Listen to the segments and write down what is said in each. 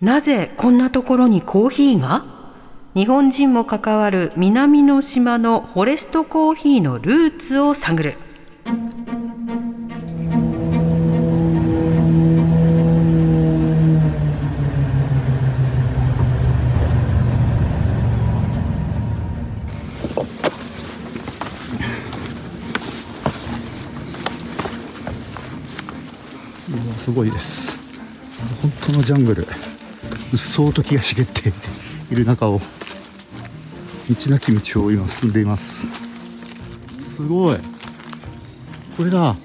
なぜこんなところにコーヒーが？日本人も関わる南の島のフォレストコーヒーのルーツを探る。すごいです。本当のジャングル。うっそうと木が茂っている中を道なき道を今進んでいます。すごい。これだ。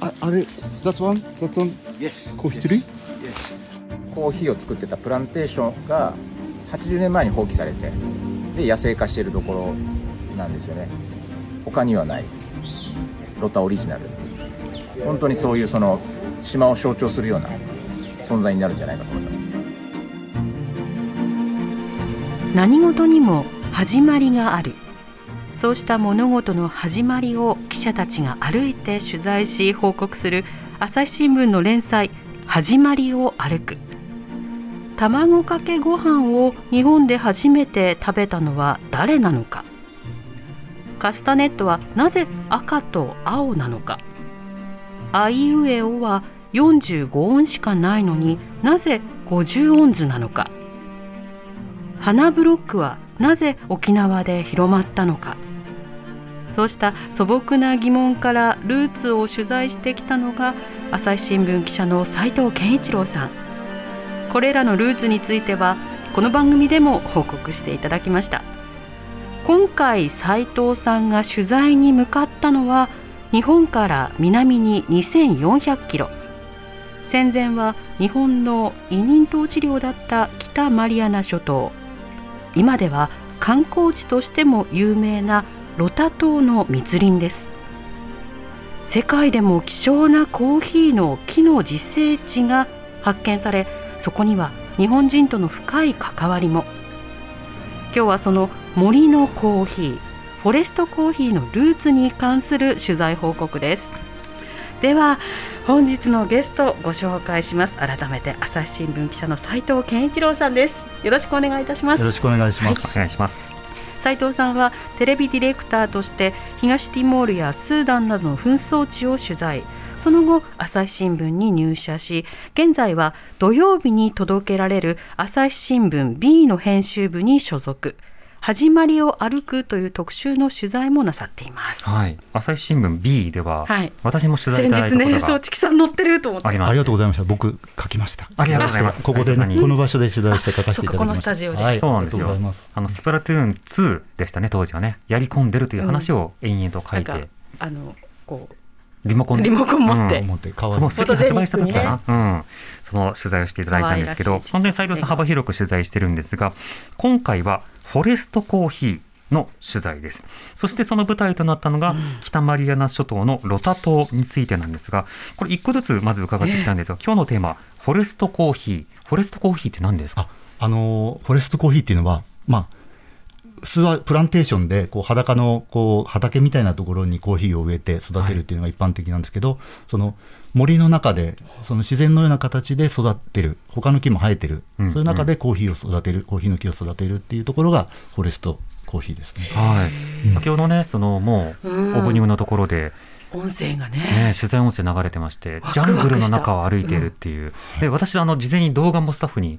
ああれ？That's one? That's one? Yes. コーヒートリー Yes. コーヒーを作ってたプランテーションが80年前に放棄されてで野生化しているところなんですよね。他にはない。ロタオリジナル。本当にそういうその島を象徴するような存在になるんじゃないかと思います何事にも始まりがある。そうした物事の始まりを記者たちが歩いて取材し報告する朝日新聞の連載「始まりを歩く」卵かけご飯を日本で初めて食べたのは誰なのか。カスタネットはなぜ赤と青なのか。あいうえおは45音しかないのになぜ50音図なのか。花ブロックはなぜ沖縄で広まったのか。そうした素朴な疑問からルーツを取材してきたのが朝日新聞記者の斉藤健一郎さん。これらのルーツについてはこの番組でも報告していただきました。今回斉藤さんが取材に向かったのは日本から南に2400キロ。戦前は日本の委任統治領だった北マリアナ諸島。今では観光地としても有名なロタ島の密林です。世界でも希少なコーヒーの木の自生地が発見されそこには日本人との深い関わりも。今日はその森のコーヒーフォレストコーヒーのルーツに関する取材報告です。では本日のゲストご紹介します。改めて朝日新聞記者の斉藤健一郎さんです。よろしくお願いいたします。よろしくお願いします、お願いします。斉藤さんはテレビディレクターとして東ティモールやスーダンなどの紛争地を取材。その後朝日新聞に入社し現在は土曜日に届けられる朝日新聞 B の編集部に所属始まりを歩くという特集の取材もなさっています。はい。朝日新聞 B では、はい。私も取材い先日ね、ただいたことがそうチキさん載ってると思って。あります。ありがとうございました。僕書きました。ありがとうございます。ここでねこの場所で取材して書かせていただきました。このスタジオで。はい、そうなんですよ。あのスプラトゥーン2でしたね当時はね。やり込んでるという話を延々と書いて、なんかあのこリモコン。リモコン持って。うん。思って。可愛いこの席発売した時かな、フうん、その取材をしていただいたんですけど本当に斉藤さん幅広く取材してるんですが今回はフォレストコーヒーの取材です。そしてその舞台となったのが北マリアナ諸島のロタ島についてなんですがこれ一個ずつまず伺ってきたんですが、今日のテーマフォレストコーヒー。フォレストコーヒーって何ですか？ああのフォレストコーヒーっていうのはまあ普通はプランテーションでこう裸のこう畑みたいなところにコーヒーを植えて育てるっていうのが一般的なんですけど、その森の中でその自然のような形で育ってる他の木も生えてる、うんそういう中でコーヒーを育てるコーヒーの木を育てるっていうところがフォレストコーヒーですね。はい、先ほどねそのもううん。オープニングのところで、う音声がね。ね、取材音声流れてましてワクジャングルの中を歩いているっていう、で私あの事前に動画もスタッフに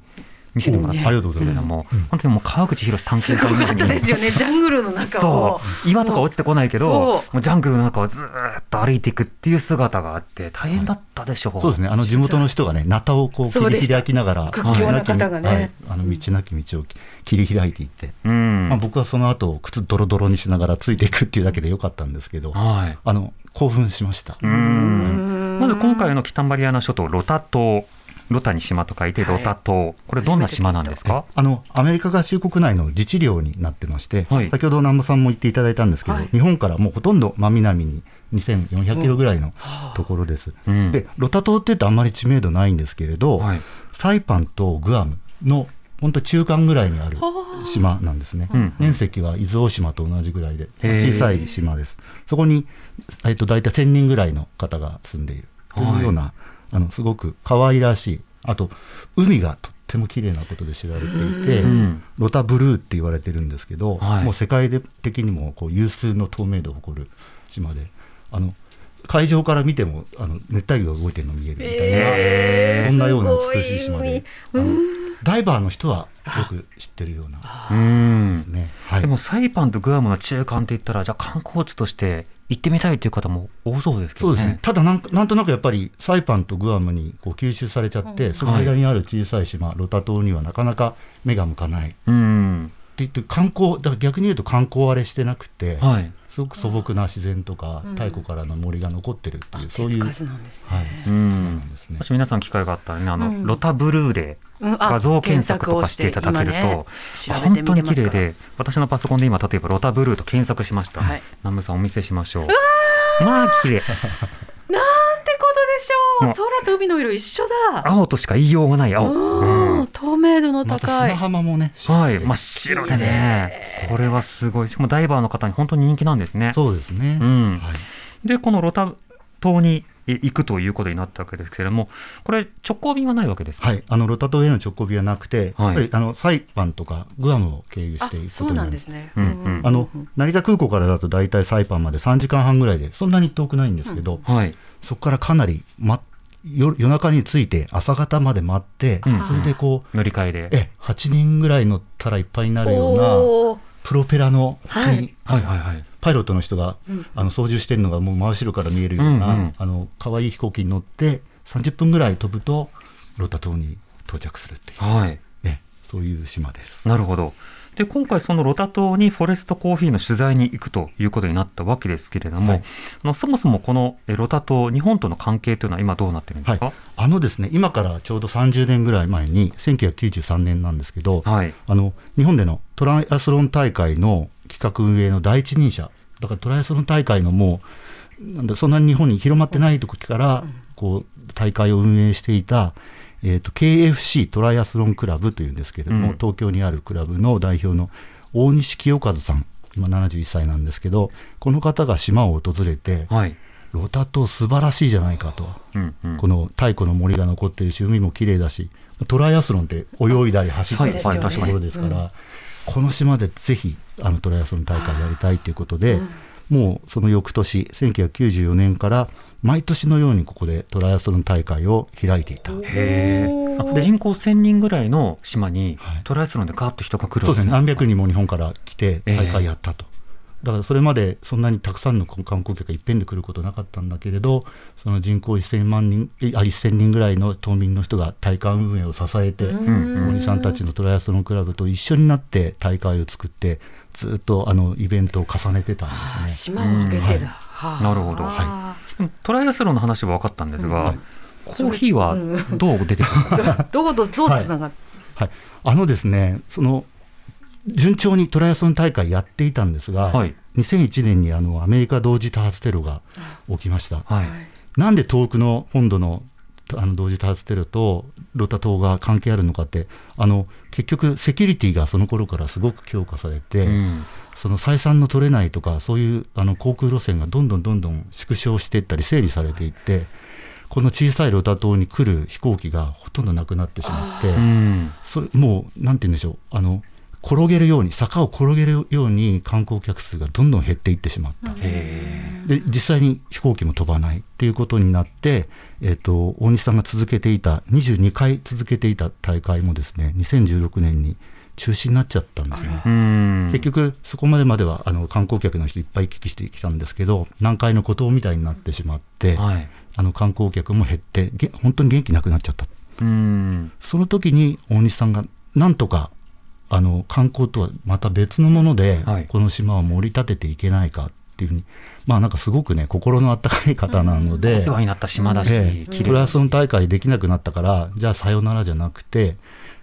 見せてもらったん。ありがとうございます。ですけれども、本当にもう川口博探すごかった検隊のようにですよね、ジャングルの中を。そ。う。岩とか落ちてこないけどジャングルの中をずーっと歩いていくっていう姿があって大変だったでしょう、そうですね。あの地元の人がね、ナタをこう切り開きながら、屈強な方がね。はい。あの道なき道を切り開いていって、うん、まあ僕はその後靴ドロドロにしながらついていくっていうだけでよかったんですけど、はい。あの興奮しました。うん。まず今回の北マリアナ諸島ロタ島ロタに島と書いてロタ島、これどんな島なんですか？あのアメリカ合衆国内の自治領になってまして、はい。先ほど南部さんも言っていただいたんですけど、はい。日本からもうほとんど真南に2400キロぐらいのところです。うん。でロタ島って言うとあんまり知名度ないんですけれど、はい。サイパンとグアムの本当中間ぐらいにある島なんですね、うん。面積は伊豆大島と同じぐらいで小さい島です。そこに、えっと、大体1000人ぐらいの方が住んでいるというような、あのすごく可愛らしい。あと海がとっても綺麗なことで知られていて、うん。ロタブルーって言われてるんですけど、はい。もう世界的にもこう有数の透明度を誇る島であの海上から見てもあの熱帯魚が動いてるの見えるみたいな、へー。そんなような美しい島で、ダイバーの人はよく知ってるようなうんですね。はい。でもサイパンとグアムの中間って言ったらじゃあ観光地として行ってみたいという方も多そうですけどね。そうですね。ただなんかなんとなくやっぱりサイパンとグアムにこう吸収されちゃって、その間にある小さい島、ロタ島にはなかなか目が向かない。ってうん言って観光だから逆に言うと観光荒れしてなくて、はい。すごく素朴な自然とか太古からの森が残ってるっていう、そういうはい。数なん。ですねなんですね。も。し皆さん機会があったらねあの、うん。ロタブルーで画像検索とかしていただけると、ね本当に綺麗で私のパソコンで今例えばロタブルーと検索しました、はい。南部さんお見せしましょう。まあ綺麗。なんてことでしょもう。う空と海の色一緒だ。青としか言いようがない青、うんうん。透明度のまた高い砂浜もね、はい真っ白でね。これはすごい。しかもダイバーの方に本当に人気なんですね。そうですね。うん。はい。でこのロタ島にえ行くということになったわけですけれどもこれ直行便はないわけですか？はい、あのロタ島への直行便はなくて、はい。やっぱりあのサイパンとかグアムを経由しあていくそうなんことになるですね。うんうん。あの成田空港からだと大体サイパンまで3時間半ぐらいでそんなに遠くないんですけど、はい。そこからかなり、ま、夜夜中に着いて朝方まで待って、うん。それでこう乗り換えで。え8人ぐらい乗ったらいっぱいになるようなプロペラのはい。はいはいはいパイロットの人が、あの操縦してるのがもう真後ろから見えるような、うんうん。あの可愛い飛行機に乗って30分ぐらい飛ぶとロタ島に到着するっていう、はい。えそういう島です。なるほど。で今回そのロタ島にフォレストコーヒーの取材に行くということになったわけですけれども、はい。あのそもそもこのえロタ島日本との関係というのは今どうなってるんですか、あのですね今からちょうど30年ぐらい前に1993年なんですけど、はい。あの日本でのトライアスロン大会の企画運営の第一人者。だからトライアスロン大会のもうなんだそんなに日本に広まってない時から、こう大会を運営していた、えー、と KFC トライアスロンクラブというんですけれども、うん。東京にあるクラブの代表の大西清和さん。今71歳なんですけどこの方が島を訪れて、はい。ロタ島素晴らしいじゃないかと。うんうん。この太古の森が残ってるし海も綺麗だしトライアスロンって泳いだり走ったりはいするはいところですから、この島でぜひあのトライアスロン大会やりたいということで、もうその翌年1994年から毎年のようにここでトライアスロン大会を開いていた。へえで人口1000人ぐらいの島にはい。トライアスロンでガーッと人が来るそうですね。何百人人も日本から来て大会やったと。だからそれまでそんなにたくさんの観光客がいっぺんで来ることなかったんだけれどその人口1000万人えあ1000人ぐらいの島民の人が大会運営を支えて、ん。お兄さんたちのトライアスロンクラブと一緒になって大会を作ってずっとあのイベントを重ねてたんですね。島を開けてうん。だ、はあなるほど。はでもトライアスロンの話は分かったんですが、コーヒーはどう出てくるの？か、どことどうつながって、はい、あのですねその順調にトライアスロン大会やっていたんですが、はい。2001年にあのアメリカ同時多発テロが起きました。はい。なんで遠くの本土のあの同時多発テロとロタ島が関係あるのかってあの結局セキュリティがその頃からすごく強化されて、うん。その採算の取れないとかそういうあの航空路線がどんどんどんどん縮小していったり整理されていってこの小さいロタ島に来る飛行機がほとんどなくなってしまってうん。それもうなんて言うんでしょう。あの転げるように坂を転げるように観光客数がどんどん減っていってしまった。へで実際に飛行機も飛ばないっていうことになって、えっと大西さんが続けていた22回続けていた大会もですね2016年に中止になっちゃったんですね。結局そこまでまではあの観光客の人いっぱい行き来してきたんですけど南海の孤島みたいになってしまって、はい。あの観光客も減ってげ本当に元気なくなっちゃった。うん。その時に大西さんがなんとかあの観光とはまた別のもので、はい。この島を盛り立てていけないかっっていうふうにまあなんかすごくね心の温かい方なので、お世話になった島だし、ええ。ラスロン大会できなくなったからじゃあさよならじゃなくて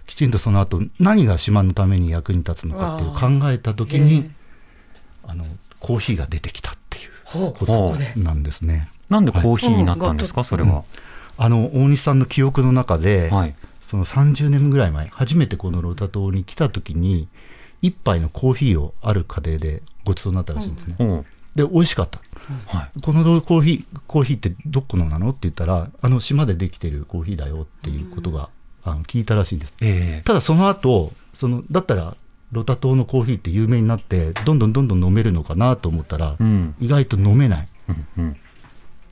きちんとその後何が島のために役に立つのかっていう考えた時にあのコーヒーが出てきたっていうことなんですね。なんでコーヒーになったんですか、それは。あの大西さんの記憶の中で、はい。その30年ぐらい前初めてこのロタ島に来た時に一杯のコーヒーをある家庭でごちそうになったらしいんですね。おうで美味しかった。はい。このコーヒーコーヒーってどこのなのって言ったらあの島でできてるコーヒーだよっていうことが、あの聞いたらしいんです。ええただその後そのだったらロタ島のコーヒーって有名になってどんどんどんどん飲めるのかなと思ったら、うん。意外と飲めないうんうん。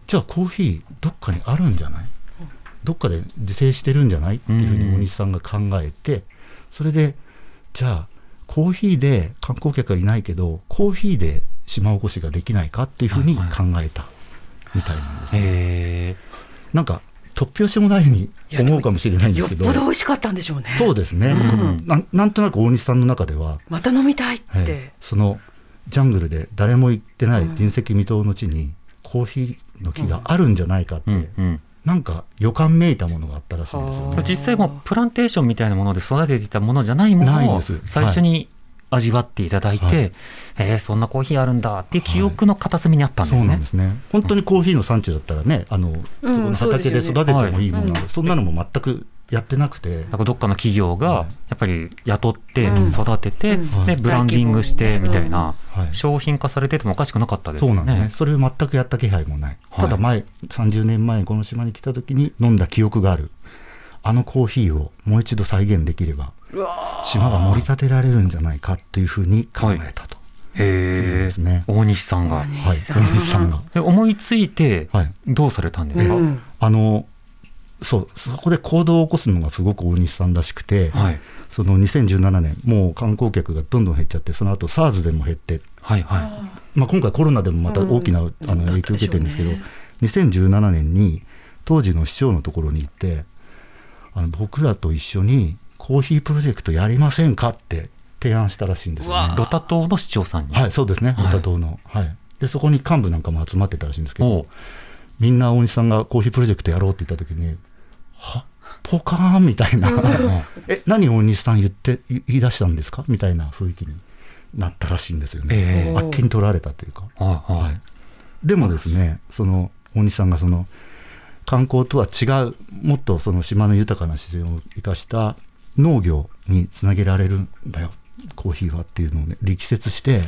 じゃあコーヒーどっかにあるんじゃない？どっかで自生してるんじゃない？っていうふうに大西さんが考えてそれでじゃあコーヒーで観光客がいないけどコーヒーで島おこしができないかっていうふうに考えたみたいなんですね。え。なんか突拍子もないように思うかもしれないんですけど。よっぽど美味しかったんでしょうね。そうですね、うん。なんなんとなく大西さんの中では、また飲みたいって。ええそのジャングルで誰も行ってない人石未踏の地にコーヒーの木があるんじゃないかって、うんうん。なんか予感めいたものがあったらしいんですよね。実際もうプランテーションみたいなもので育てていたものじゃないものをないんです。最初に味わっていただいて、はい。えーそんなコーヒーあるんだっていう記憶の片隅にあったんだそうよね。なんですね。本当にコーヒーの産地だったらね、あの、うんそこの畑で育ててもいいものなので、そうそんなのも全くやってなくて、なんかどっかの企業がはいやっぱり雇ってうん育てて、うんでブランディングしてみたいなはい商品化されててもおかしくなかったですよね。そうなんですね。それを全くやった気配もない。はいただ前、30年前にこの島に来た時に飲んだ記憶がある。あのコーヒーをもう一度再現できれば、島が盛り立てられるんじゃないかっていうふうに考えたと。へえね大西さんが。はい。大西さんが。で思いついてはい。どうされたんですか、うんあの、そう、そこで行動を起こすのがすごく大西さんらしくて、はい。その2017年、もう観光客がどんどん減っちゃって、その後 SARS でも減って、はいはまあ、今回コロナでもまた大きな、あの影響を受けてるんですけど、2017年に当時の市長のところに行ってあの僕らと一緒にコーヒープロジェクトやりませんかって提案したらしいんですよね。い。ロタ島の市長さんに。はい、そうですね、はい。ロタ島の、はい。で、そこに幹部なんかも集まってたらしいんですけどみんな大西さんがコーヒープロジェクトやろうって言った時に、は？ポカーンみたいな、え、何大西さん言って、言い出したんですか？みたいな雰囲気になったらしいんですよね。ええ。あっけに取られたというか。はい、でもですね、その大西さんがその観光とは違う、もっとその島の豊かな自然を生かした農業につなげられるんだよ、コーヒーはっていうのをね、力説して、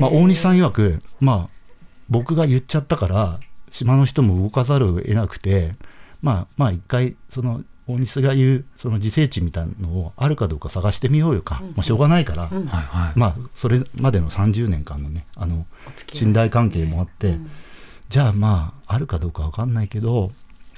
まあ、大西さん曰く、まあ、僕が言っちゃったから、島の人も動かざるを得なくて、まあ、まあ、一回、その、大西が言う、その自生地みたいなのをあるかどうか探してみようよか。まあ、しょうがないから、はいはい。まあ、それまでの30年間のね、あの、信頼関係もあって、じゃあまあ、あるかどうかわかんないけど、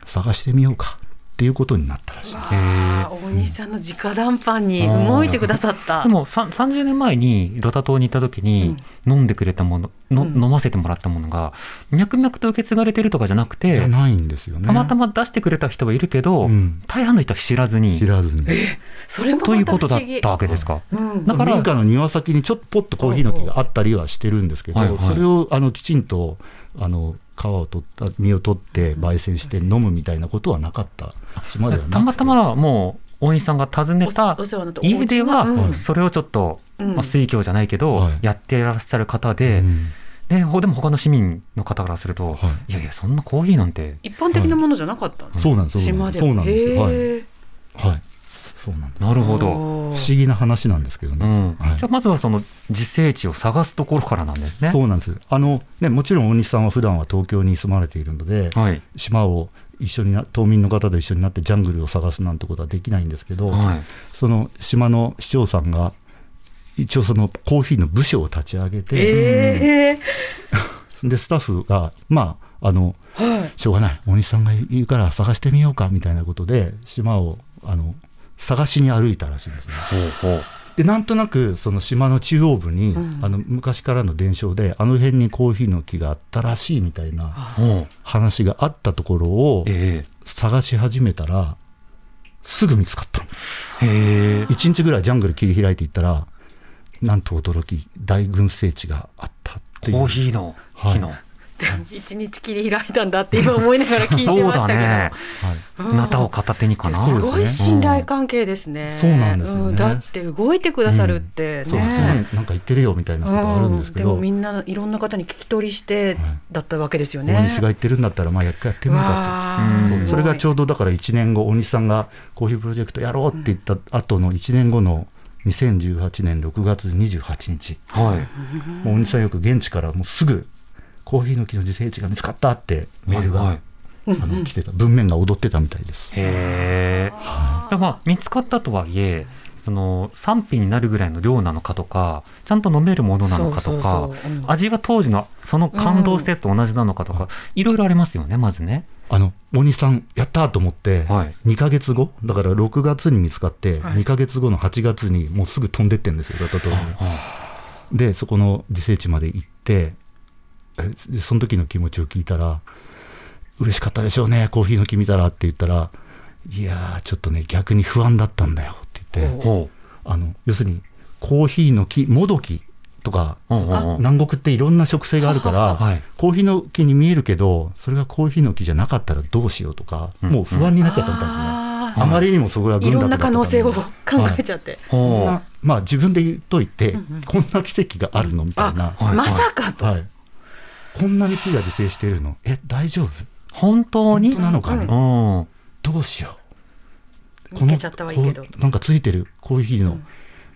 探してみようかっていうことになったらしいんです。大西さんの直談判に動いてくださった。でもさ30年前にロタ島に行った時に飲んでくれたもの、のうん飲ませてもらったものが脈々と受け継がれてるとかじゃなくてじゃないんですよね。たまたま出してくれた人はいるけど、うん大半の人は知らずに知らずに。それもというまことだったわけですか？うんだから民家の庭先にちょっとポッとコーヒーの木があったりはしてるんですけど、はいはいそれをあのきちんとあの皮を取った実を取って焙煎して飲むみたいなことはなかった島ではなくて。たまたまもう大西さんが訪ねた家ではそれをちょっと、うん。まあ、水郷じゃないけど、はい。やってらっしゃる方で、うん。でほでも他の市民の方からすると、、はい。やいやそんなコーヒーなんて。一般的なものじゃなかったんですそうなんですそう島でもなんですそうなんです。よはい、はい、そうなんです。なるほど。不思議な話なんですけどね、うん。はい。じゃあまずはその自生地を探すところからなんですね。そうなんです。あの、ね、もちろん大西さんは普段は東京に住まれているので、はい。島を一緒にな島民の方と一緒になってジャングルを探すなんてことはできないんですけど、はい。その島の市長さんが一応そのコーヒーの部署を立ち上げて、えでスタッフがまああのーはい。しょうがない。大西さんが言うから探してみようかみたいなことで島をあの探しに歩いたらしいんですね。ほうほう。でなんとなくその島の中央部に、あの昔からの伝承であの辺にコーヒーの木があったらしいみたいな話があったところをえ探し始めたらすぐ見つかったの。えへえ。一日ぐらいジャングル切り開いていったらなんと驚き大群生地があったっていう。コーヒーの日の、はい 一日切り開いたんだって今思いながら聞いてましたけど。だね。うん。ナタを片手にかな。すごい信頼関係ですね。そうなんですよね。うだって動いてくださるってね。そう普通になんか言ってるよみたいなことあるんですけど、うん。でもみんないろんな方に聞き取りしてだったわけですよね。大西が言ってるんだったらまあやってみようかわうん。それがちょうどだから1年後大西さんがコーヒープロジェクトやろうって言った後の1年後の2018年6月28日、はい。もう大西さんよく現地からもうすぐコーヒーの木の自生地が見つかったってメールが、はいはい。あの来てた。文面が踊ってたみたいです。へえ。まあ見つかったとはいえ、その賛否になるぐらいの量なのかとか、ちゃんと飲めるものなのかとか味は当時のその感動したやつと同じなのかとか、いろいろありますよね、まずね。あの大西さんやったと思って、はい。2ヶ月後だから6月に見つかって、はい。2ヶ月後の8月にもうすぐ飛んでってんですよ、ラタトにでそこの自生地まで行ってその時の気持ちを聞いたら嬉しかったでしょうねコーヒーの木見たらって言ったらいやーちょっとね逆に不安だったんだよって言ってほあの要するにコーヒーの木もどきとかう。うんうんう。ん南国っていろんな植生があるから、はい。コーヒーの木に見えるけどそれがコーヒーの木じゃなかったらどうしようとか、うん。もう不安になっちゃったみたいですね、ああまりにもそこがーいろんな可能性を考はいえちゃって。こんほなまあ自分で言っといて、こんな奇跡があるのみたいな、はい。まさかと。はい、こんなに木が自生しているの？え大丈夫？う。本当に？本当なのかね、うん。どうしよう。抜けちゃったはいいけど。こうなんかついてるコーヒーの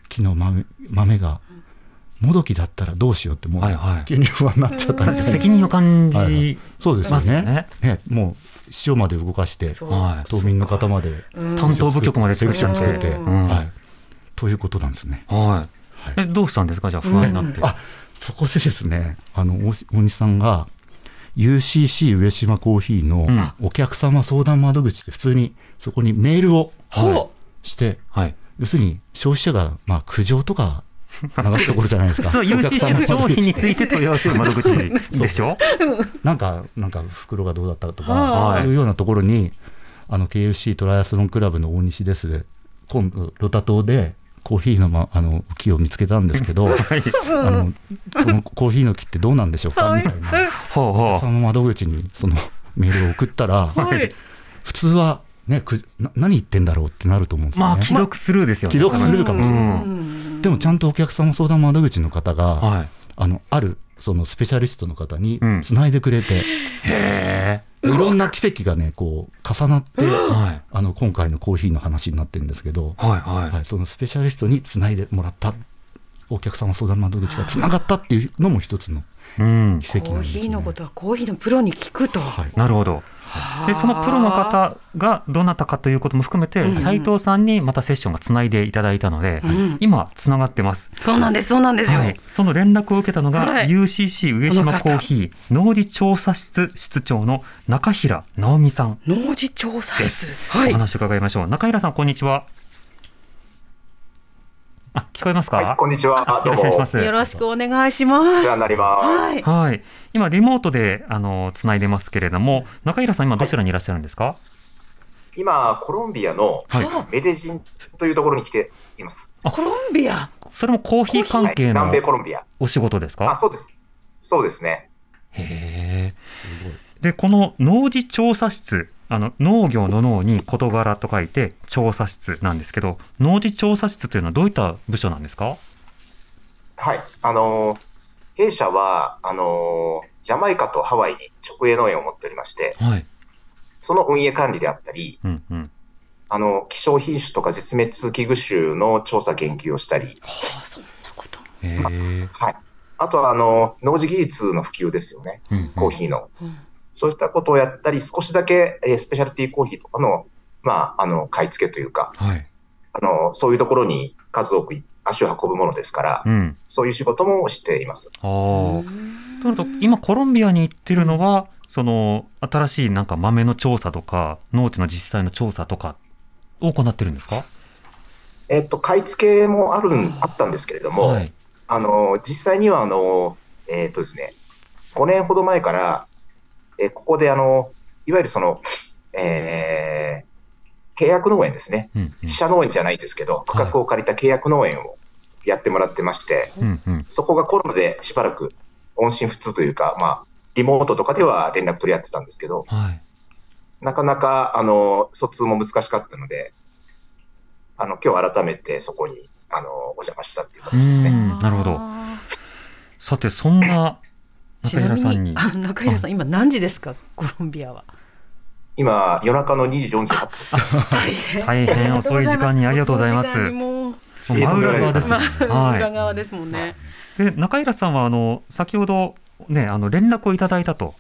木の豆豆がもどきだったらどうしようってもうはいはい。急に不安になっちゃったんですよね。責任を感はいはい。じそうですよね。ね。ねもう塩まで動かしてはい島民の方までうん。担当部局までセ。クション作って、うん。はい、ということなんですね。はい。え、どうしたんですか？じゃあ不安になって。あそこでですねあの大大西さんが UCC 上島コーヒーうん。のお客様相談窓口で普通にそこにメールをほして、はい。要するに消費者がまあ苦情とか流すところじゃないですか。そう、UCC 様の商品についてて問い合わせる窓口でしょ？なんかなんか袋がどうだったとはい。かいうようなところにあの KFC トライアスロンクラブの大西です。今度ロタ島でコーヒーの,、ま、あの木を見つけたんですけど、はい。あのこのコーヒーの木ってどうなんでしょうか？みたいなほうほその窓口にそのメールを送ったらう。はい。普通はねくな何言ってんだろうってなると思うんですう。よね。まあ、既読スルーですよね。既読スルーかもしれないうんでもちゃんとお客様相談窓口の方が、はい。あのあるそのスペシャリストの方にうんつないでくれて、へいろんな奇跡がねこう重なって、え。はい。あの今回のコーヒーの話になってるんですけど、はいははい、そのスペシャリストにつないでもらったお客様相談窓口がつながったっていうのも一つのい。うん。奇跡コー。ヒーのことはコーヒーのプロに聞くと。はいなるほど。で、そのプロの方がどなたかということも含めて、斉藤さんにまたセッションがつないでいただいたので、今、つながってます。そうなんです、そうなんですよ。はい、その連絡を受けたのが、はい UCC 上島コーヒー農事調査室室長の中平直美さん農事調査室。おはい。話を伺いましょう。中平さん、こんにちは。あ、聞こえますか？はい、こんにちは。どうも。よろしくお願いします。よろしくお願いしまおす。世話になります。はい。はい、今リモートであのつないでますけれども、中平さん今どちらにいらっしゃるんですか？今、コロンビアのはい。メデジンというところに来ています。コロンビア？それもコーヒー関はい、係の南米コロンビア。お仕事ですあ、か。そうです。そうですね。へえ。でこの農事調査室。あの農業の農に事柄と書いて調査室なんですけど農事調査室というのはどういった部署なんですか？はい。あのー弊社は、あのージャマイカとハワイに直営農園を持っておりまして、はい、その運営管理であったり、うんうん、あの、希少品種とか絶滅危惧種の調査研究をしたり、はあ、そんなこと。へえ、はい。あとは、あの、農事技術の普及ですよね。うんうんコーヒーの。うんそういったことをやったり、少しだけ、えースペシャルティーコーヒーとかの、まあ、あの、買い付けというか、はい、あの、そういうところに数多く足を運ぶものですから、うん、そういう仕事もしています。ああ。となると今コロンビアに行ってるのはその新しいなんか豆の調査とか農地の実際の調査とかを行ってるんですか？えっと、買い付けもあるん、あったんですけれども、はい。あの、実際には、あの、えっとですね、5年ほど前から、えここで、あの、いわゆるその、えー契約農園ですね。うん自社農園じゃないですけど、区画を借りた契約農園をやってもらってまして、うんうんうんそこがコロナでしばらく音信不通というか、まあ、リモートとかでは連絡取り合ってたんですけど、はい。なかなか、あの、疎通も難しかったので、あの、今日改めてそこに、あの、お邪魔したっていうう形ですね。ん、なるほど。あさて、そんなー中平さんに。あ中平さん、今何時ですか、コロンビアは。今、夜中の2時48分。大変大変遅い時間にありがとうございます真裏側ですね。まあ裏は側ですもんね。い。で、中平さんは、あの、先ほど、ね、あの、連絡をいただいたと。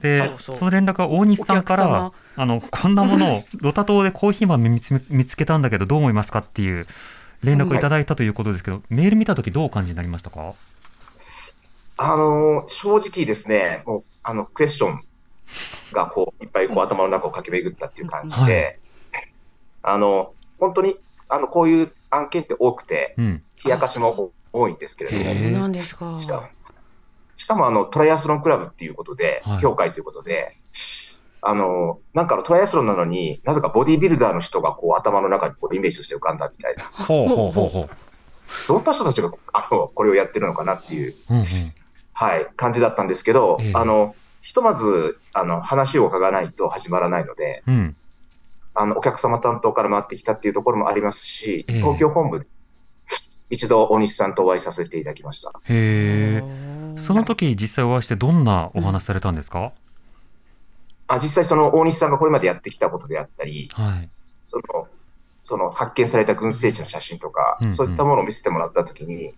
で、そうそうその連絡は大西さんからあの、こんなものを、ロタ島でコーヒー豆見つ見つけたんだけど、どう思いますかっていう連絡をいただいたということですけど、メール見たときどうお感じになりましたか？あの、正直ですね、もう、あの、クエスチョンが、こう、いっぱい、こう、頭の中を駆け巡ったっていう感じで、あの、本当に、あの、こういう案件って多くて、うん。冷やかしも多いんですけれども、へえそうなんですか。しかも、しかもあのトライアスロンクラブっていうことで、はい協会ということで、あのなんかあのトライアスロンなのになぜかボディービルダーの人がこう頭の中にこうイメージとして浮かんだみたいな、ほうほうほうほどんな人たちがあのこれをやってるのかなっていう、う。うんうん。はい、感じだったんですけど、ええあのひとまずあの話を伺わないと始まらないので、うん。あのお客様担当から回ってきたっていうところもありますし、ええ東京本部で一度大西さんとお会いさせていただきました。へえ。その時実際お会いしてどんなお話されたんですか、あ実際その大西さんがこれまでやってきたことであったり、はい。そのその発見された群生地の写真とか、うんうんそういったものを見せてもらったときに、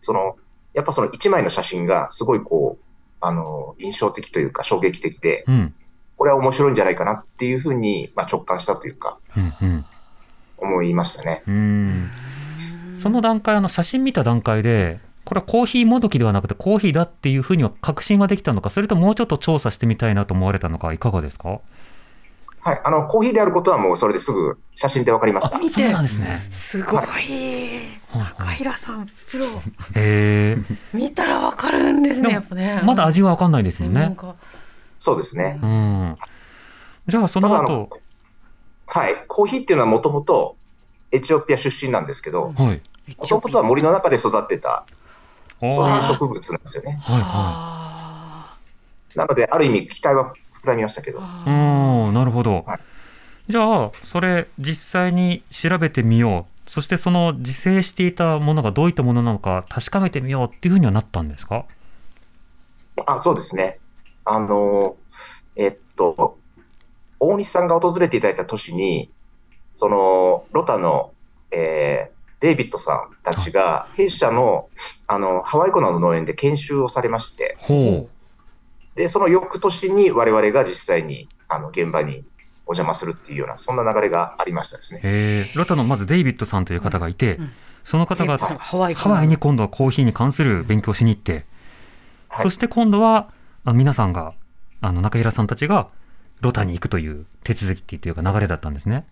そのやっぱその1枚の写真がすごいこうあの印象的というか、衝撃的で、うん。これは面白いんじゃないかなっていうふうに、まあ、直感したというか、うんうん。思いましたね。うん。その段階、あの写真見た段階で、これはコーヒーもどきではなくてコーヒーだっていうふうには確信ができたのか、それともうちょっと調査してみたいなと思われたのか、いかがですか？はい、あのコーヒーであることはもうそれですぐ写真で分かりました。見てそうなんですね。すごい。はい中平さん、プロ。へ見たらわかるんですね、やっぱね。え。まだ味はわかんないですもんね。そうですね。うん。じゃあ、その後、はい、コーヒーっていうのはもともとエチオピア出身なんですけど、はい。もともとは森の中で育ってた、そういうは植物なんですよね。いはあなので、ある意味、期待は膨らみましたけどー、い。うん、なるほどはい。じゃあ、それ、実際に調べてみよう。そして、その自生していたものがどういったものなのか確かめてみようっていうふうにはなったんですか？あそうですね。あの、えっと、大西さんが訪れていただいた年に、その、ロタの、えーデイビッドさんたちが、弊社の、あの、ハワイコナの農園で研修をされまして、ほで、その翌年に我々が実際に、あの、現場にお邪魔するっていうような、そんな流れがありましたですね。えー、ロタのまずデイビッドさんという方がいて、うんその方がーハワイハワイに今度はコーヒーに関する勉強をしに行って、はいそして今度はあ皆さんがあの中平さんたちがロタに行くという手続きっていうか流れだったんですね。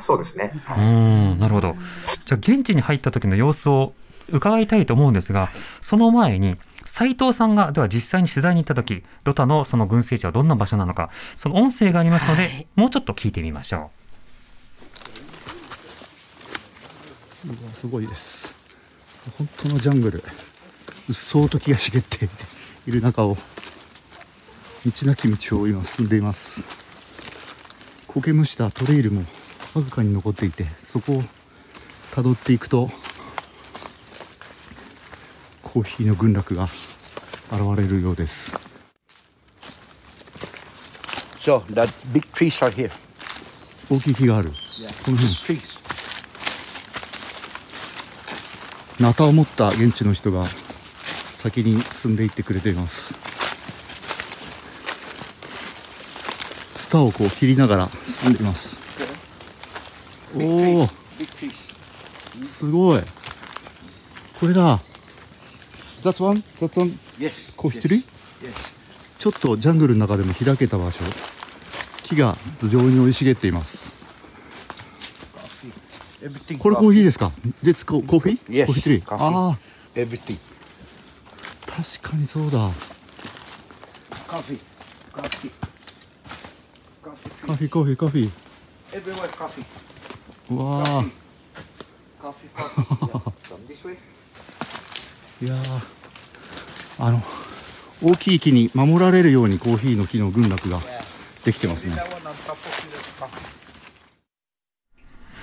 そうですね。うはいーんなるほど。じゃあ現地に入った時の様子を伺いたいと思うんですが、その前に斉藤さんがでは実際に取材に行った時、ロタのその群生地はどんな場所なのか、その音声がありますので、はい。もうちょっと聞いてみましょう。わすごいです。本当のジャングルうっそうと気が茂っている中を道なき道を今進んでいます。苔むしたトレイルもわずかに残っていてそこを辿っていくとコーヒーの群落が現れるようです So that big trees are here. 大きい木がある Yeah. この辺 Trees. ナタを持った現地の人が先に進んでいってくれていますツタをこう切りながら進んでいますおお.すごいこれだ That's one? That's one? Yes. Coffee yes. tree? Yes. ちょっとジャングルの中でも開けた場所木が頭上に生い茂っています.これコーヒーですか This ココーヒー Yes, コーヒートリ.ああ Everything. 確かにそうだ Coffee. Coffee. Coffee. カフィーコーヒーカフィー Everywhere coffee. うわあ Coffee. Coffee. yeah. From this way. いやーあの大きい木に守られるようにコーヒーの木の群落ができてますね.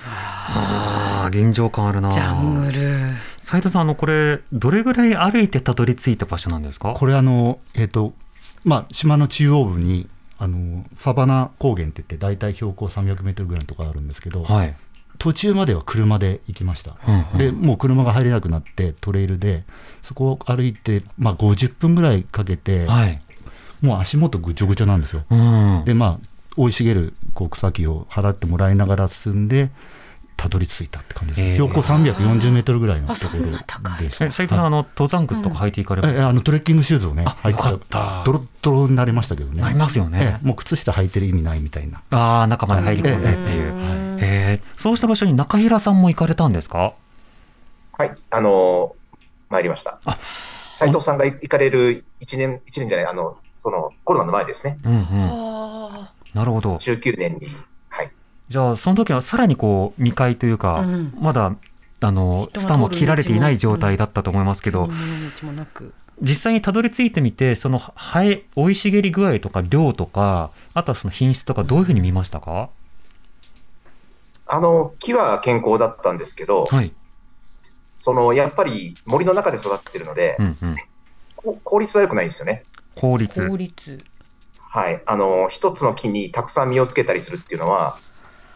ああ臨場感あるな。ジャングル。斉藤さんあのこれどれぐらい歩いてたどり着いた場所なんですか？これあのえっ、とまあ島の中央部にあのサバナ高原って言って大体標高300メートルぐらいのところあるんですけど、はい、途中までは車で行きました、うんうん。でもう車が入れなくなってトレイルでそこを歩いて、まあ、50分ぐらいかけて、はい。もう足元ぐちょぐちょなんですよ。うん、でまあ生い茂るこう草木を払ってもらいながら進んでたどり着いたって感じです、へー。標高340メートルぐらいのところで。した。え斉藤さん、あの登山靴とか履いていかれば、ええあのトレッキングシューズをねあ履いてよかった。ドロッドロになりましたけどね。なりますよね。ええもう靴下履いてる意味ないみたいな。ああ中まで入り込んでっていう、えーそうした場所に中平さんも行かれたんですか？はい、あのー参りました。あ。斉藤さんが行かれる1年、一年じゃない、あの、そのコロナの前ですね。うんうん。あなるほど。19年に。はい。じゃあその時はさらにこう未開というか、うん。まだあのスタも切られていない状態だったと思いますけーど、うん実際にたどり着いてみてその生え生い茂り具合とか量とかあとはその品質とかどういうふうに見ましたか、あの、木は健康だったんですけど、はい、その、やっぱり森の中で育ってるのでう、んうん、こ効率は良くないんですよね。効率。効率。はい。あの、一つの木にたくさん実をつけたりするっていうのは、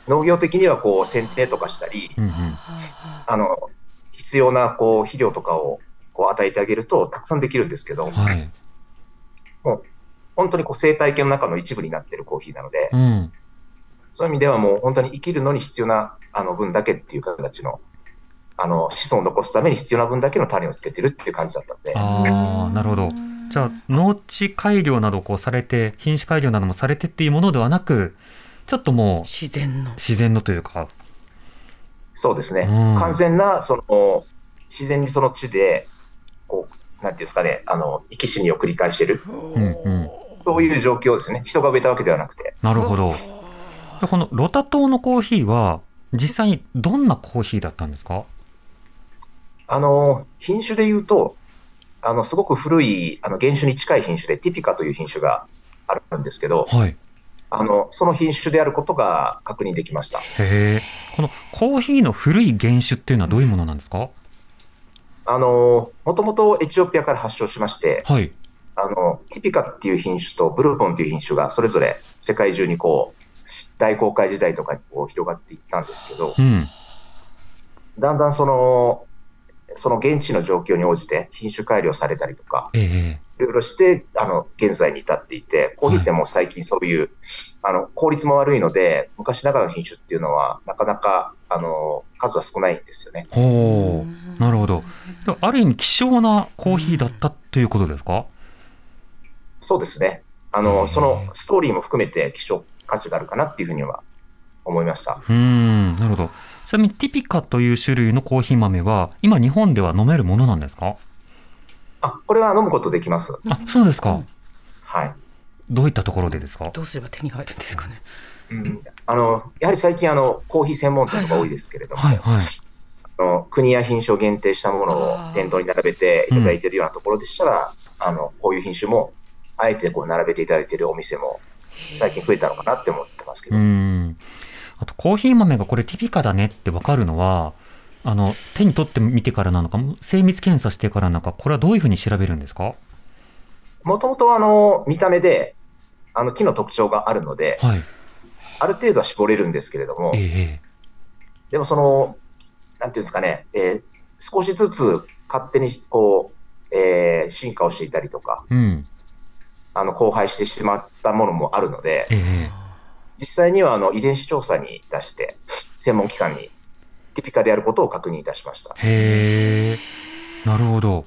農業的にはこう、剪定とかしたり、うんうん。あの、必要なこう、肥料とかをこう与えてあげると、たくさんできるんですけど、はい。本当にこう生態系の中の一部になってるコーヒーなので、うん。そういう意味ではもう本当に生きるのに必要なあの分だけっていう形の、あの子孫を残すために必要な分だけの種をつけてるっていう感じだったので、ああなるほど。じゃあ農地改良などをこうされて品種改良などもされてっていうものではなくちょっともう自然の。自然のというか。そうですね、うん。完全なその自然にその地で、こう、なんていうんですかね、あの生き死にを繰り返してる、うんうん。そういう状況ですね、人が植えたわけではなくて、なるほど。でこのロタ島のコーヒーは実際にどんなコーヒーだったんですか？あの品種で言うと、あのすごく古いあの原種に近い品種で、ティピカという品種があるんですけど、はいあのその品種であることが確認できました。このコーヒーの古い原種っていうのはどういうものなんですか？あのもともとエチオピアから発祥しまして、はい。あのティピカっていう品種とブルボンっていう品種がそれぞれ世界中にこう大航海時代とかにこう広がっていったんですけど、うん。だんだんそのその現地の状況に応じて品種改良されたりとか、ええいろいろしてあの現在に至っていて、コーヒーってもう最近そういう、あの効率も悪いので、昔ながらの品種っていうのは、なかなかあの数は少ないんですよね。ほう。なるほど。ある意味希少なコーヒーだったということですか？そうですね。あのそのストーリーも含めて希少価値があるかなっていうふうには思いました。うーん。なるほど。ちなみにティピカという種類のコーヒー豆は今日本では飲めるものなんですか？あ、これは飲むことできます。あそうですか。はい。どういったところでですか？どうすれば手に入るんですかね。うん、あのやはり最近あの、コーヒー専門店とか多いですけれども、はいはい。あの国や品種を限定したものを店頭に並べていただいているようなところでしたら、あのこういう品種もあえてこう並べていただいているお店も最近増えたのかなって思ってますけうど、ん。あとコーヒー豆がこれティピカだねって分かるのはあの手に取ってみてからなのか精密検査してからなのかこれはどういうふうに調べるんですか？もともとあの見た目であの木の特徴があるので、はい。ある程度は絞れるんですけれどもえ、えでもその、なんていうんですかね、えー少しずつ勝手にこう、えー進化をしていたりとか、うん。あの荒廃してしまったものもあるので、ええ。実際にはあの遺伝子調査に出して、専門機関にティピカであることを確認いたしました。へえなるほど。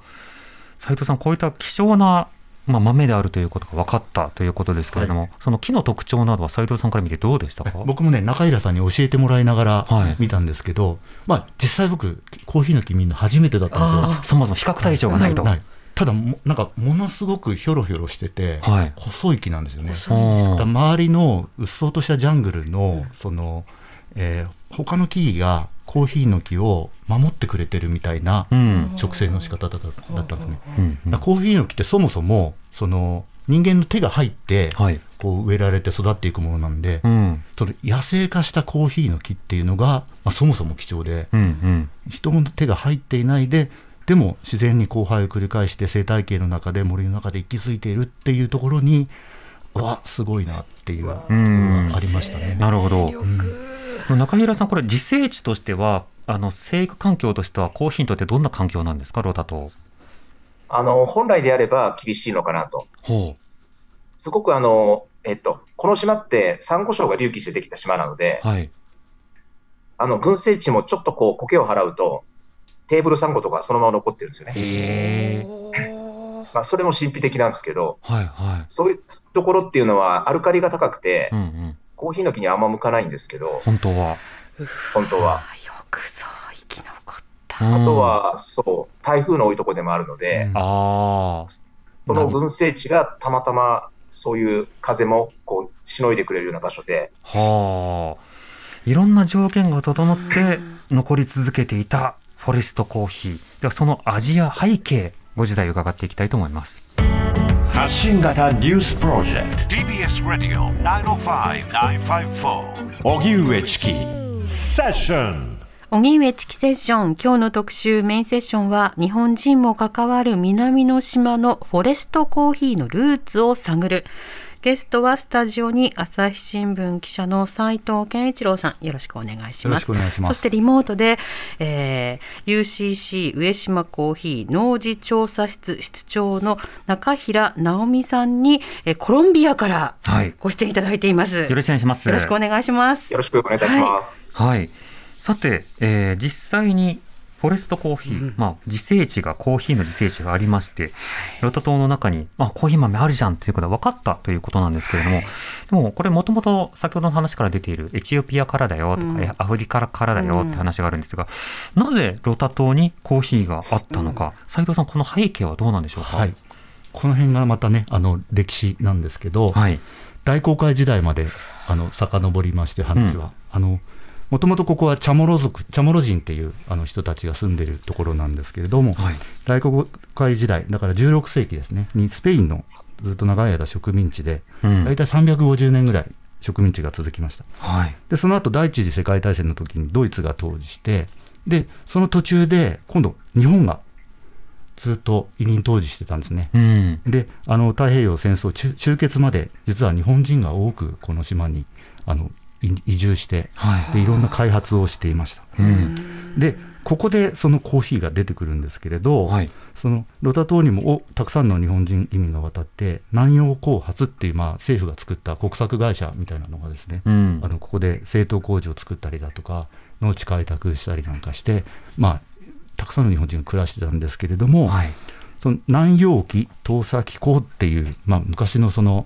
斉藤さんこういった希少な、まあ、豆であるということが分かったということですけれども、その木の特徴などは斉藤さんから見てどうでしたか？僕もね中平さんに教えてもらいながらはい。見たんですけど、まあ実際僕コーヒーの木見るの初めてだったんですよ。あそもそも比較対象がないと、はい。ただもなんかものすごくひょろひょろしてて、はい。細い木なんですよね。周りのうっそうとしたジャングルの、その、えー他の木々がコーヒーの木を守ってくれてるみたいなうん。植生の仕方だっただったんですね。コーヒーの木ってそもそもその人間の手が入ってはい。こう植えられて育っていくものなんで、うん。その野生化したコーヒーの木っていうのが、まあ、そもそも貴重で、うんうん。人の手が入っていないででも自然に交配を繰り返して生態系の中で森の中で息づいているっていうところにうわすごいなっていうところん。がありましたね。なるほど、中平さんこれ自生地としてはあの生育環境としてはコーヒーにとってどんな環境なんですか？ロタ島あの、本来であれば厳しいのかなと。ほすごくあの、えっと、この島ってサンゴ礁が隆起してできた島なので、うはい。あの、群生地もちょっとこう、苔を払うと、テーブルサンゴとかそのまま残ってるんですよね。へえまあ、それも神秘的なんですけど、はいはい。そういうところっていうのは、アルカリが高くてう、んうん。コーヒーの木にあんま向かないんですけど、本当は。本当は。あよくそう生き残った。あとは、そう、台風の多いところでもあるので、うん。ああその群生地がたまたまそういう風もこうしのいでくれるような場所で、はあ。いろんな条件が整って残り続けていたフォレストコーヒー。ではその味や背景ご時代伺っていきたいと思います。発信型ニュースプロジェクト。TBS ラディオ905-954おぎゅうえちきセッション荻上チキセッション。今日の特集メインセッションは日本人も関わる南の島のフォレストコーヒーのルーツを探るゲストはスタジオに朝日新聞記者の斉藤健一郎さん。よろしくお願いします。よろしくお願いします。そしてリモートで、えー UCC 上島コーヒー農事調査室室長の中平直美さんに、えーコロンビアからはい。ご出演いただいています、よろしくお願いします。よろしくお願いします。よろしくお願いいたします。はい。さて、えー実際にフォレストコーヒー、まあ、自生地がコーヒーの自生地がありまして、ロタ島の中に、まあ、コーヒー豆あるじゃんということが分かったということなんですけれども、でもこれもともと先ほどの話から出ているエチオピアからだよとか、うん。えアフリカからだよって話があるんですが、なぜロタ島にコーヒーがあったのか、斉藤さんこの背景はどうなんでしょうか？はい、この辺がまたねあの歴史なんですけど、はい。大航海時代まであの遡りまして話は、あのもともとここはチャモロ族チャモロ人っていうあの人たちが住んでるところなんですけれども、はい。大航海時代だから16世紀ですねにスペインのずっと長い間植民地で、うん。大体350年ぐらい植民地が続きました。はい。でその後第一次世界大戦の時にドイツが統治してでその途中で今度日本がずっと委任統治してたんですね。うん。であの太平洋戦争中終結まで実は日本人が多くこの島にあのい移住して、はい。でいろんな開発をしていました。うん。でここでそのコーヒーが出てくるんですけれど、はい。そのロタ島にもおたくさんの日本人移民が渡って南洋興発っていう、まあ、政府が作った国策会社みたいなのがですね、うん。あのここで製糖工場を作ったりだとか農地開拓したりなんかして、まあ、たくさんの日本人が暮らしてたんですけれども、はいその南洋期東砂機構っていう、まあ、昔のその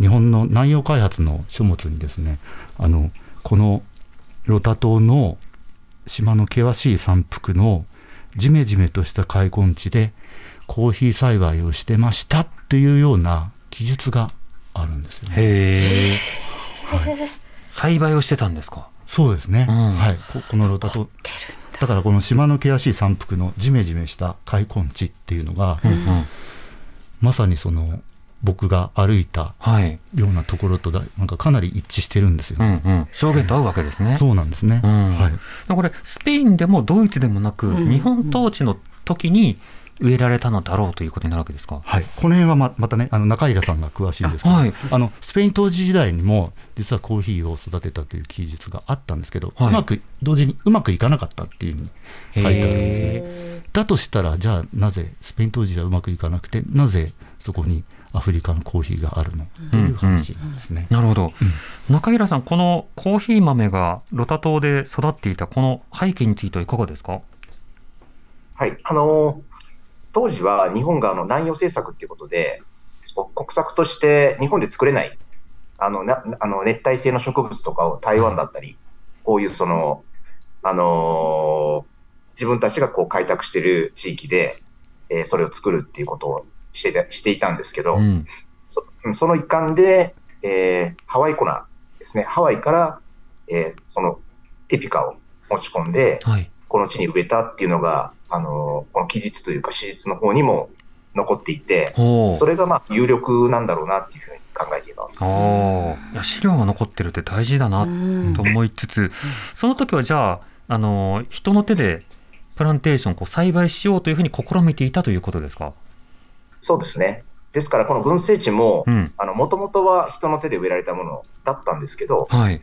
日本の南洋開発の書物にですねあのこのロタ島の島の険しい山腹のジメジメとした開墾地でコーヒー栽培をしてましたっていうような記述があるんですよね。へえ、栽培をしてたんですか？そうですね、うん。はい、ここのロタ島だからこの島の険しい山腹のジメジメした開墾地っていうのが、うんうんまさにその僕が歩いたはい。ようなところとだなんかかなり一致してるんですよ。うね。んうん。証言と合うわけですね。そうなんですね。うん。はい。これスペインでもドイツでもなく、うん。日本統治の時に植えられたのだろうということになるわけですか？はい、この辺はままたねあの中平さんが詳しいんですけどあはいあのスペイン統治時代にも実はコーヒーを育てたという記述があったんですけど、はいうまく同時にうまくいかなかったっていうふうに書いてあるんですね。へだとしたらじゃあなぜスペイン当時はうまくいかなくてなぜそこにアフリカのコーヒーがあるの？という話なんですね。ーなるほど、中平さん、このコーヒー豆がロタ島で育っていたこの背景についてはいかがですか？はい。あのー当時は日本があの南洋政策っていうことで、国策として日本で作れない、あの、なあの熱帯性の植物とかを台湾だったり、こういうその、あのー自分たちがこう開拓している地域で、えーそれを作るっていうことをしてたしていたんですけど、うんそその一環で、えーハワイ粉ですね、ハワイから、えーそのテピカを持ち込んで、はい。この地に植えたっていうのが、あの、この記述というか史実の方にも残っていて。それがまあ有力なんだろうなっていうふうに考えています。ああ、いや資料が残ってるって大事だなうんと思いつつ、その時はじゃあ、あの人の手でプランテーションをこう栽培しようというふうに試みていたということですか？そうですね。ですから、この群生地ももともとは人の手で植えられたものだったんですけど、はい。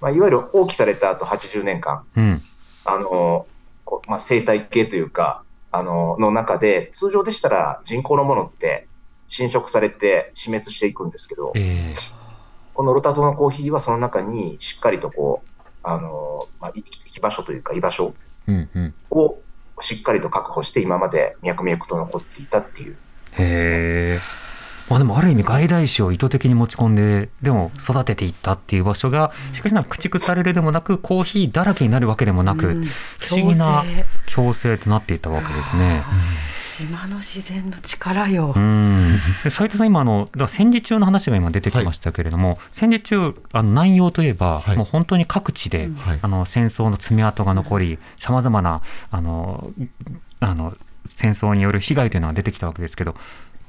まあ、いわゆる放棄された後80年間、うん。あの、こうまあ、生態系というか、あの、の中で、通常でしたら人工のものって侵食されて死滅していくんですけど、えこのロタ島のコーヒーはその中にしっかりとこう、あの、まあ、い生き場所というか居場所。をしっかりと確保して今まで脈々と残っていたっていう。へえ。まあでもある意味外来種を意図的に持ち込んででも育てていったっていう場所がしかしながら駆逐されるでもなくコーヒーだらけになるわけでもなく、うん。不思議な共生となっていったわけですね。島の自然の力よ。う。ん。で斉藤さん、今あの、戦時中の話が今出てきましたけれども、戦時中、あの内容といえば、はい。もう本当に各地で、うん。はい。あの戦争の爪痕が残り、さまざまなあのあの戦争による被害というのが出てきたわけですけど、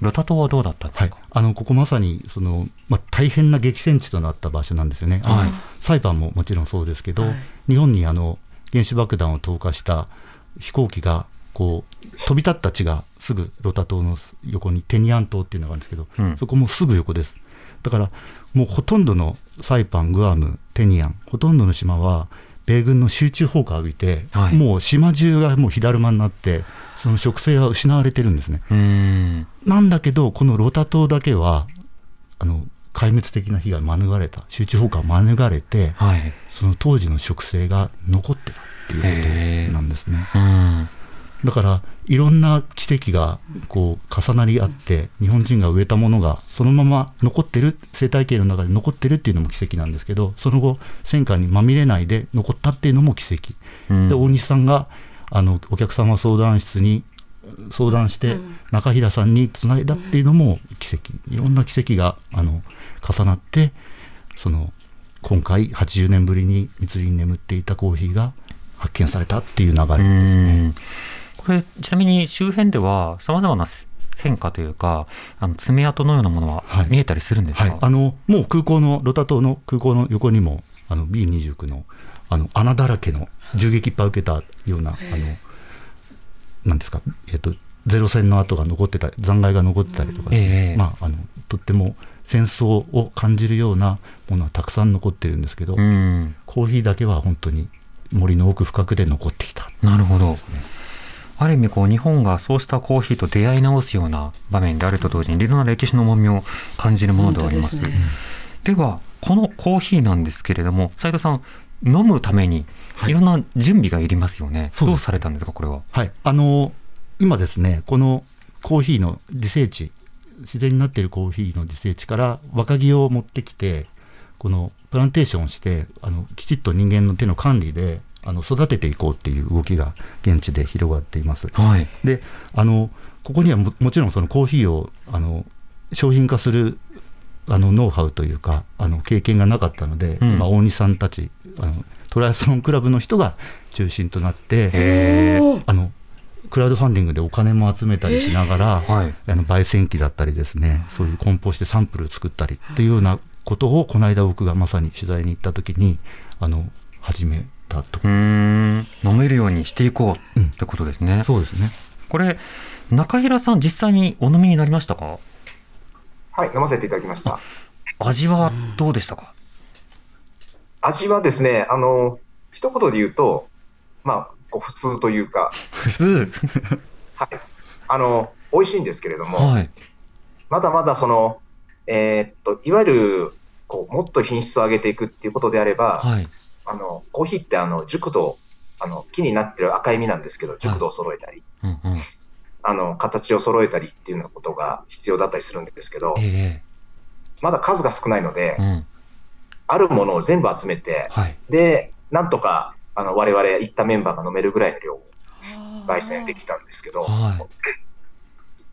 ロタ島はどうだったんですはい。か、、あのここまさにその、まあ、大変な激戦地となった場所なんですよね、はい。サイパンももちろんそうですけど、はい。日本にあの原子爆弾を投下した飛行機がこう飛び立った地がすぐロタ島の横にテニアン島っていうのがあるんですけど、うん。そこもすぐ横です。だからもうほとんどのサイパン、グアム、テニアン、ほとんどの島は米軍の集中砲火を浴びて、はい。もう島中がもう火だるまになって、その植生は失われてるんですね。なんだけど、このロタ島だけは、あの、壊滅的な被害を免れた、集中砲火を免れて、はい。その当時の植生が残ってたっていうことなんですね。うんだから、いろんな奇跡がこう重なり合って、日本人が植えたものがそのまま残ってる、生態系の中で残ってるっていうのも奇跡なんですけど、その後、戦火にまみれないで残ったっていうのも奇跡。うんで大西さんがあのお客様相談室に相談して中平さんにつないだっていうのも奇跡いろんな奇跡があの重なってその今回80年ぶりに密林に眠っていたコーヒーが発見されたっていう流れですね。うんこれちなみに周辺ではさまざまな戦火というかあの爪痕のようなものははい。見えたりするんですか、はい、あのもう空港のロタ島の空港の横にもあの B29 のあの穴だらけの銃撃いっぱい受けたようなあのなんですか、えっとゼロ戦の跡が残ってた残骸が残ってたりとか、ええまあ、あのとっても戦争を感じるようなものはたくさん残ってるんですけど、うん。コーヒーだけは本当に森の奥深くで残っていた。なるほど。ある意味こう日本がそうしたコーヒーと出会い直すような場面であると同時にいろんな歴史の重みを感じるものではあります。でですねはこのコーヒーなんですけれども斉藤さん飲むためにはいいろんな準備がいりますよね。そうですどうされたんですかこれは？はい、あの今ですね、このコーヒーの自生地、自然になっているコーヒーの自生地から若木を持ってきて、このプランテーションをして、あのきちっと人間の手の管理であの育てていこうっていう動きが現地で広がっています。はい。であのここにはももちろんそのコーヒーをあの商品化するあのノウハウというかあの経験がなかったので、うんまあ、大西さんたちあのトライアスロンクラブの人が中心となってあのクラウドファンディングでお金も集めたりしながら、はい。あの焙煎機だったりですねそういう梱包してサンプル作ったりっていうようなことをこの間僕がまさに取材に行った時にあの始めたとうーん飲めるようにしていこううんってことですね。そうですねこれ中平さん実際にお飲みになりましたか？はい、飲ませていただきました。味はどうでしたか？味はですね、あの、一言で言うと、まあ、こう普通というか、普通？はい、あの、美味しいんですけれども、はい。まだまだその、えーっと、いわゆる、こう、もっと品質を上げていくっていうことであれば、はい。あの、コーヒーってあの、熟度、あの、木になってる赤い実なんですけど、熟度を揃えたり、うんうん。あの、形を揃えたりっていうようなことが必要だったりするんですけど、えまだ数が少ないのでえ、うん。あるものを全部集めて、はい。で、なんとか、あの、我々行ったメンバーが飲めるぐらいの量を焙煎できたんですけど、はい。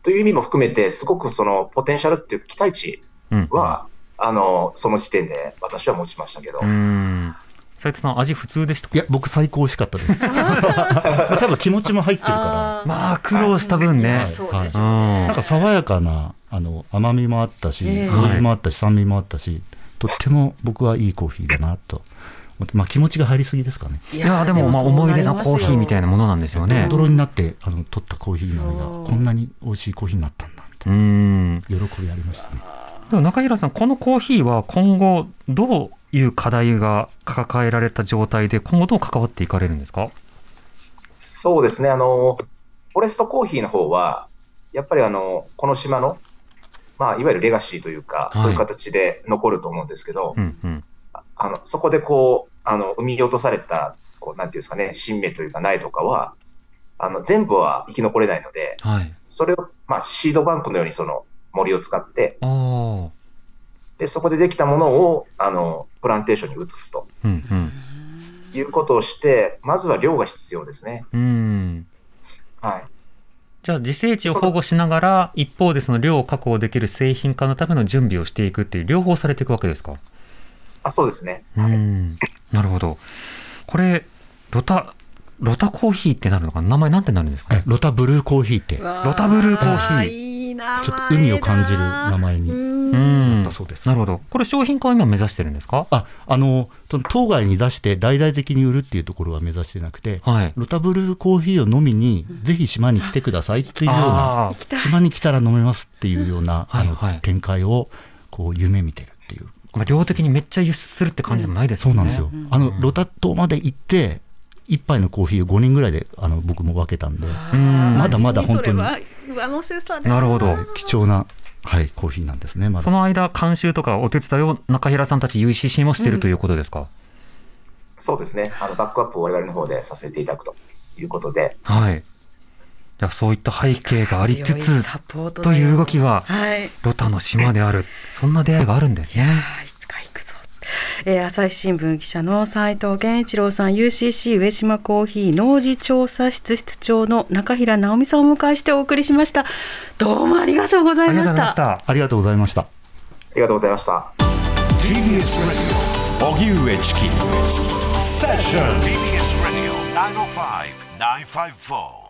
という意味も含めて、すごくそのポテンシャルっていうか期待値うん。は、あの、その時点で私は持ちましたけど、うーん。斉藤さん味普通でしたか？いや僕最高美味しかったです。多分気持ちも入ってるかまあ苦労した分ね。はい。そうでしょううん。らなんか爽やかなあの甘みもあったしええ。苦みもあったし酸味もあったしとっても僕はいいコーヒーだなと思ってまあ気持ちが入りすぎですかね。いいやでもまあ思い出のコーヒーみたいなものなんでしょうね。ドロになってあの取ったコーヒーのそう。がこんなに美味しいコーヒーになったんだみたういん。な喜びありましたねでも中平さんこのコーヒーは今後どういう課題が抱えられた状態で今後どう関わっていかれるんですか？そうですね、あの、フォレストコーヒーの方は、やっぱりあの、この島の、まあ、いわゆるレガシーというか、はい。そういう形で残ると思うんですけど、うんうん。あの、そこでこう、あの、生み落とされた、こう、なんていうんですかね、新芽というか苗とかは、あの、全部は生き残れないので、はい。それを、まあ、シードバンクのようにその森を使って、で、そこでできたものを、あの、プランテーションに移すと。うんうん。いうことをして、まずは量が必要ですね。うん。はい。じゃあ自生地を保護しながら一方でその量を確保できる製品化のための準備をしていくっていう両方されていくわけですか？あ、そうですね。うはい。ん。なるほど。これロタロタコーヒーってなるのかな？名前なんてなるんですかえロタブルーコーヒーって。ロタブルーコーヒーちょっと海を感じる名前に。うん。だそうです。なるほど。これ商品化を今目指してるんですか？ああのその当該に出して大々的に売るっていうところは目指してなくてはい。ロタブルーコーヒーを飲みにぜひ島に来てくださいっていうような島に来たら飲めますっていうような、あの展開をこう夢見てるっていう。まあ量的にめっちゃ輸出するって感じでもないですよね。そうなんですよ、あのロタ島まで行って一杯のコーヒーを5人ぐらいであの僕も分けたんで。うん。まだまだ本当に上乗せされなるほど。貴重な、はい、コーヒーなんですねまだ。その間監修とかお手伝いを中平さんたち UCC もしてるということですか、そうですね。あの、バックアップを我々の方でさせていただくということで、はい。じゃあそういった背景がありつつサポートという動きがはい。ロタの島である。そんな出会いがあるんですね。いつか行くぞ、えー朝日新聞記者の斉藤健一郎さん UCC 上島コーヒー農事調査室室長の中平直美さんをお迎えしてお送りしました。どうもありがとうございました。たありがとうございました。ありがとうございました。TBS Radio 荻上チキセッション TBS Radio 905 954